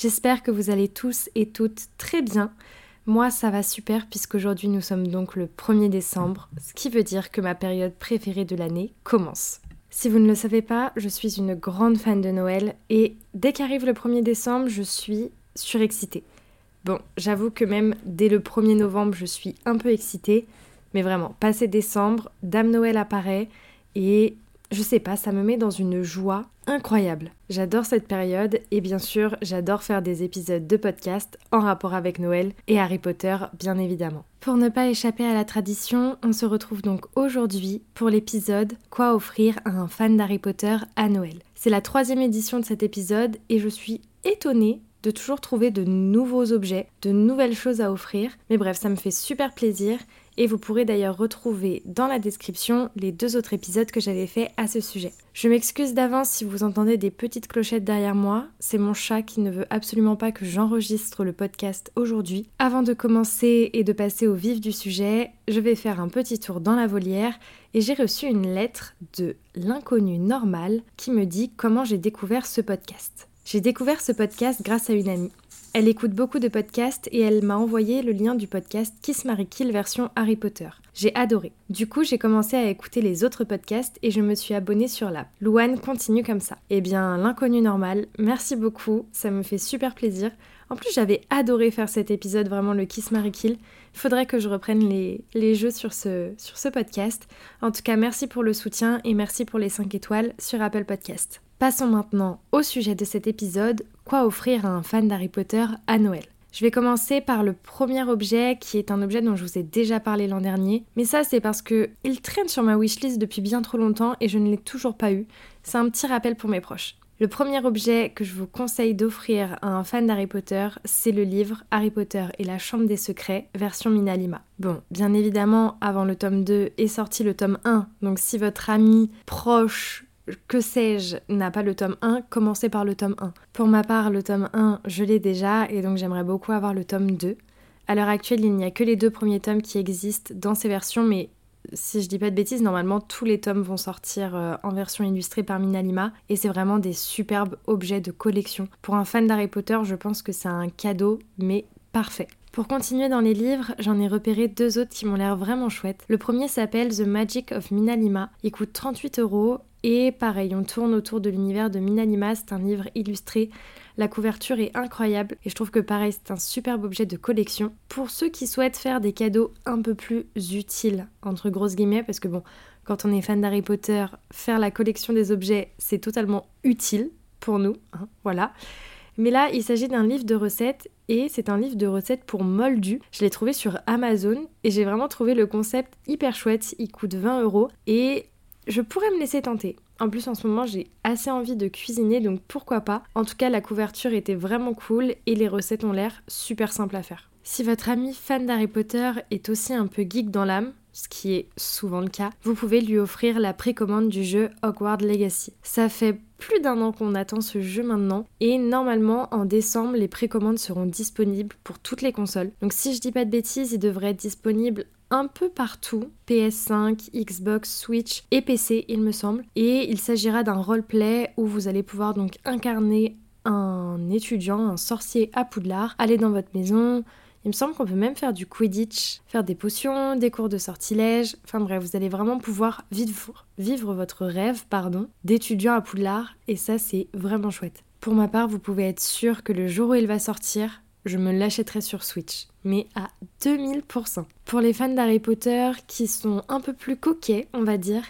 J'espère que vous allez tous et toutes très bien. Moi ça va super puisqu'aujourd'hui nous sommes donc le 1er décembre, ce qui veut dire que ma période préférée de l'année commence. Si vous ne le savez pas, je suis une grande fan de Noël et dès qu'arrive le 1er décembre, je suis surexcitée. Bon, j'avoue que même dès le 1er novembre, je suis un peu excitée, mais vraiment, passé décembre, Dame Noël apparaît et je sais pas, ça me met dans une joie incroyable. J'adore cette période et bien sûr, j'adore faire des épisodes de podcast en rapport avec Noël et Harry Potter, bien évidemment. Pour ne pas échapper à la tradition, on se retrouve donc aujourd'hui pour l'épisode Quoi offrir à un fan d'Harry Potter à Noël. C'est la troisième édition de cet épisode et je suis étonnée de toujours trouver de nouveaux objets, de nouvelles choses à offrir. Mais bref, ça me fait super plaisir et vous pourrez d'ailleurs retrouver dans la description les deux autres épisodes que j'avais fait à ce sujet. Je m'excuse d'avance si vous entendez des petites clochettes derrière moi, c'est mon chat qui ne veut absolument pas que j'enregistre le podcast aujourd'hui. Avant de commencer et de passer au vif du sujet, je vais faire un petit tour dans la volière et j'ai reçu une lettre de l'inconnu normal qui me dit comment j'ai découvert ce podcast. J'ai découvert ce podcast grâce à une amie. Elle écoute beaucoup de podcasts et elle m'a envoyé le lien du podcast Kiss Mary Kill version Harry Potter. J'ai adoré. Du coup, j'ai commencé à écouter les autres podcasts et je me suis abonnée sur l'app. Louane continue comme ça. Eh bien, l'inconnu normal, merci beaucoup, ça me fait super plaisir. En plus, j'avais adoré faire cet épisode, vraiment le Kiss Mary Kill. Il faudrait que je reprenne les, les jeux sur ce, sur ce podcast. En tout cas, merci pour le soutien et merci pour les 5 étoiles sur Apple Podcast. Passons maintenant au sujet de cet épisode, quoi offrir à un fan d'Harry Potter à Noël. Je vais commencer par le premier objet qui est un objet dont je vous ai déjà parlé l'an dernier, mais ça c'est parce que il traîne sur ma wishlist depuis bien trop longtemps et je ne l'ai toujours pas eu. C'est un petit rappel pour mes proches. Le premier objet que je vous conseille d'offrir à un fan d'Harry Potter, c'est le livre Harry Potter et la Chambre des Secrets, version Minalima. Bon, bien évidemment, avant le tome 2 est sorti le tome 1, donc si votre ami proche que sais-je, n'a pas le tome 1, commencez par le tome 1. Pour ma part, le tome 1, je l'ai déjà et donc j'aimerais beaucoup avoir le tome 2. À l'heure actuelle, il n'y a que les deux premiers tomes qui existent dans ces versions, mais si je dis pas de bêtises, normalement tous les tomes vont sortir euh, en version illustrée par Minalima et c'est vraiment des superbes objets de collection. Pour un fan d'Harry Potter, je pense que c'est un cadeau, mais parfait. Pour continuer dans les livres, j'en ai repéré deux autres qui m'ont l'air vraiment chouettes. Le premier s'appelle The Magic of Minalima. Il coûte 38 euros et pareil, on tourne autour de l'univers de Minalima. C'est un livre illustré. La couverture est incroyable et je trouve que pareil, c'est un superbe objet de collection. Pour ceux qui souhaitent faire des cadeaux un peu plus utiles, entre grosses guillemets, parce que bon, quand on est fan d'Harry Potter, faire la collection des objets, c'est totalement utile pour nous. Hein, voilà. Mais là, il s'agit d'un livre de recettes et c'est un livre de recettes pour moldus. Je l'ai trouvé sur Amazon et j'ai vraiment trouvé le concept hyper chouette. Il coûte 20 euros et je pourrais me laisser tenter. En plus, en ce moment, j'ai assez envie de cuisiner, donc pourquoi pas. En tout cas, la couverture était vraiment cool et les recettes ont l'air super simples à faire. Si votre ami fan d'Harry Potter est aussi un peu geek dans l'âme, ce qui est souvent le cas, vous pouvez lui offrir la précommande du jeu Hogwarts Legacy. Ça fait plus d'un an qu'on attend ce jeu maintenant et normalement en décembre les précommandes seront disponibles pour toutes les consoles. Donc si je dis pas de bêtises, il devrait être disponible un peu partout, PS5, Xbox, Switch et PC il me semble. Et il s'agira d'un roleplay où vous allez pouvoir donc incarner un étudiant, un sorcier à Poudlard, aller dans votre maison, il me semble qu'on peut même faire du Quidditch, faire des potions, des cours de sortilège. Enfin bref, vous allez vraiment pouvoir vivre, votre rêve pardon, d'étudiant à Poudlard et ça c'est vraiment chouette. Pour ma part, vous pouvez être sûr que le jour où il va sortir, je me l'achèterai sur Switch, mais à 2000%. Pour les fans d'Harry Potter qui sont un peu plus coquets, on va dire,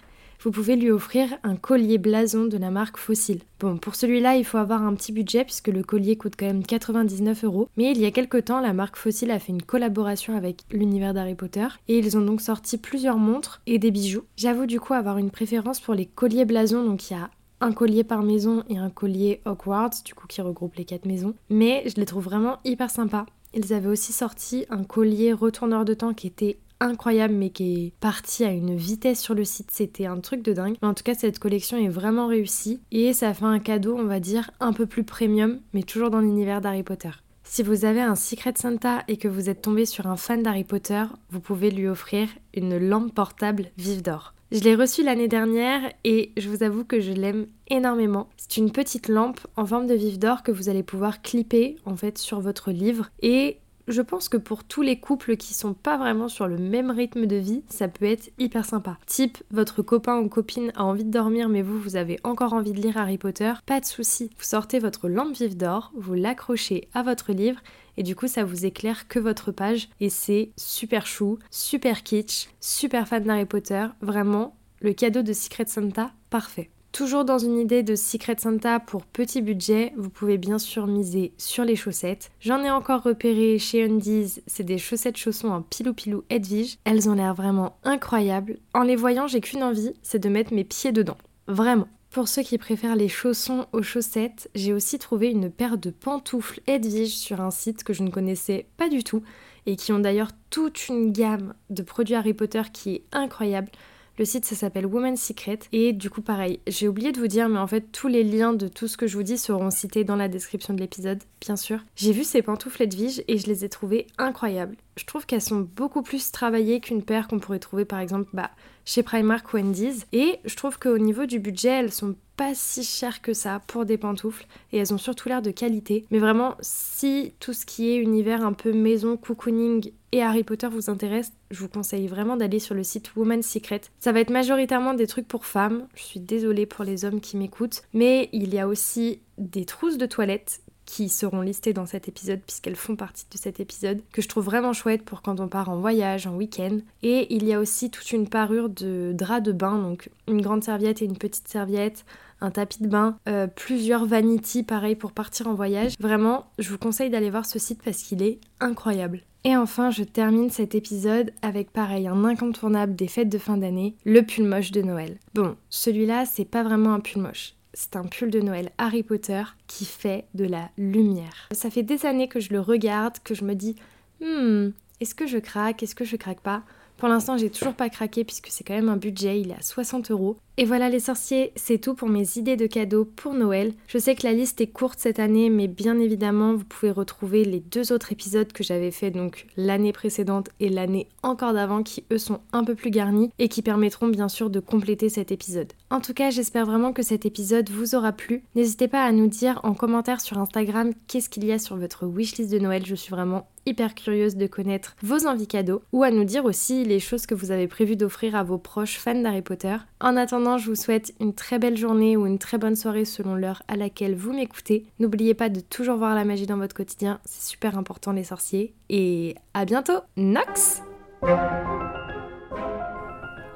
vous pouvez lui offrir un collier blason de la marque Fossil. Bon, pour celui-là, il faut avoir un petit budget puisque le collier coûte quand même 99 euros. Mais il y a quelques temps, la marque Fossil a fait une collaboration avec l'univers d'Harry Potter et ils ont donc sorti plusieurs montres et des bijoux. J'avoue du coup avoir une préférence pour les colliers blason, donc il y a un collier par maison et un collier Hogwarts, du coup qui regroupe les quatre maisons. Mais je les trouve vraiment hyper sympas. ils avaient aussi sorti un collier retourneur de temps qui était incroyable mais qui est parti à une vitesse sur le site, c'était un truc de dingue. Mais en tout cas, cette collection est vraiment réussie et ça fait un cadeau, on va dire, un peu plus premium, mais toujours dans l'univers d'Harry Potter. Si vous avez un Secret Santa et que vous êtes tombé sur un fan d'Harry Potter, vous pouvez lui offrir une lampe portable vive d'or. Je l'ai reçue l'année dernière et je vous avoue que je l'aime énormément. C'est une petite lampe en forme de vive d'or que vous allez pouvoir clipper en fait sur votre livre et je pense que pour tous les couples qui sont pas vraiment sur le même rythme de vie, ça peut être hyper sympa. Type, votre copain ou copine a envie de dormir, mais vous, vous avez encore envie de lire Harry Potter, pas de souci. Vous sortez votre lampe vive d'or, vous l'accrochez à votre livre, et du coup, ça vous éclaire que votre page, et c'est super chou, super kitsch, super fan d'Harry Potter, vraiment, le cadeau de Secret Santa, parfait. Toujours dans une idée de Secret Santa pour petit budget, vous pouvez bien sûr miser sur les chaussettes. J'en ai encore repéré chez Undies, c'est des chaussettes chaussons en pilou pilou Edwige. Elles ont l'air vraiment incroyables. En les voyant, j'ai qu'une envie, c'est de mettre mes pieds dedans. Vraiment. Pour ceux qui préfèrent les chaussons aux chaussettes, j'ai aussi trouvé une paire de pantoufles Edwige sur un site que je ne connaissais pas du tout et qui ont d'ailleurs toute une gamme de produits Harry Potter qui est incroyable. Le site, ça s'appelle Woman's Secret. Et du coup, pareil, j'ai oublié de vous dire, mais en fait, tous les liens de tout ce que je vous dis seront cités dans la description de l'épisode, bien sûr. J'ai vu ces pantoufles Edwige et je les ai trouvées incroyables. Je trouve qu'elles sont beaucoup plus travaillées qu'une paire qu'on pourrait trouver par exemple bah, chez Primark ou Wendy's. Et je trouve qu'au niveau du budget, elles sont pas si chères que ça pour des pantoufles et elles ont surtout l'air de qualité. Mais vraiment, si tout ce qui est univers un peu maison, cocooning et Harry Potter vous intéresse, je vous conseille vraiment d'aller sur le site Woman's Secret. Ça va être majoritairement des trucs pour femmes. Je suis désolée pour les hommes qui m'écoutent, mais il y a aussi des trousses de toilettes qui seront listées dans cet épisode puisqu'elles font partie de cet épisode que je trouve vraiment chouette pour quand on part en voyage, en week-end. Et il y a aussi toute une parure de draps de bain, donc une grande serviette et une petite serviette, un tapis de bain, euh, plusieurs vanity pareil pour partir en voyage. Vraiment, je vous conseille d'aller voir ce site parce qu'il est incroyable. Et enfin, je termine cet épisode avec pareil un incontournable des fêtes de fin d'année, le pull moche de Noël. Bon, celui-là, c'est pas vraiment un pull moche. C'est un pull de Noël Harry Potter qui fait de la lumière. Ça fait des années que je le regarde, que je me dis, hmm, est-ce que je craque, est-ce que je craque pas? Pour l'instant, j'ai toujours pas craqué puisque c'est quand même un budget, il est à 60 euros. Et voilà les sorciers, c'est tout pour mes idées de cadeaux pour Noël. Je sais que la liste est courte cette année, mais bien évidemment, vous pouvez retrouver les deux autres épisodes que j'avais fait donc l'année précédente et l'année encore d'avant qui eux sont un peu plus garnis et qui permettront bien sûr de compléter cet épisode. En tout cas, j'espère vraiment que cet épisode vous aura plu. N'hésitez pas à nous dire en commentaire sur Instagram qu'est-ce qu'il y a sur votre wishlist de Noël. Je suis vraiment hyper curieuse de connaître vos envies cadeaux ou à nous dire aussi les choses que vous avez prévu d'offrir à vos proches fans d'Harry Potter. En je vous souhaite une très belle journée ou une très bonne soirée selon l'heure à laquelle vous m'écoutez. N'oubliez pas de toujours voir la magie dans votre quotidien, c'est super important les sorciers. Et à bientôt, Nox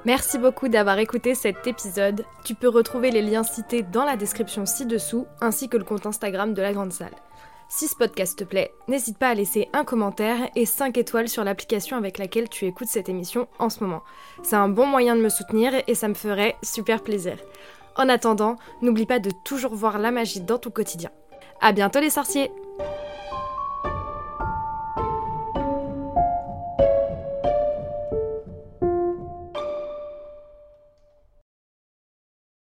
Merci beaucoup d'avoir écouté cet épisode. Tu peux retrouver les liens cités dans la description ci-dessous, ainsi que le compte Instagram de la Grande Salle. Si ce podcast te plaît, n'hésite pas à laisser un commentaire et 5 étoiles sur l'application avec laquelle tu écoutes cette émission en ce moment. C'est un bon moyen de me soutenir et ça me ferait super plaisir. En attendant, n'oublie pas de toujours voir la magie dans ton quotidien. À bientôt les sorciers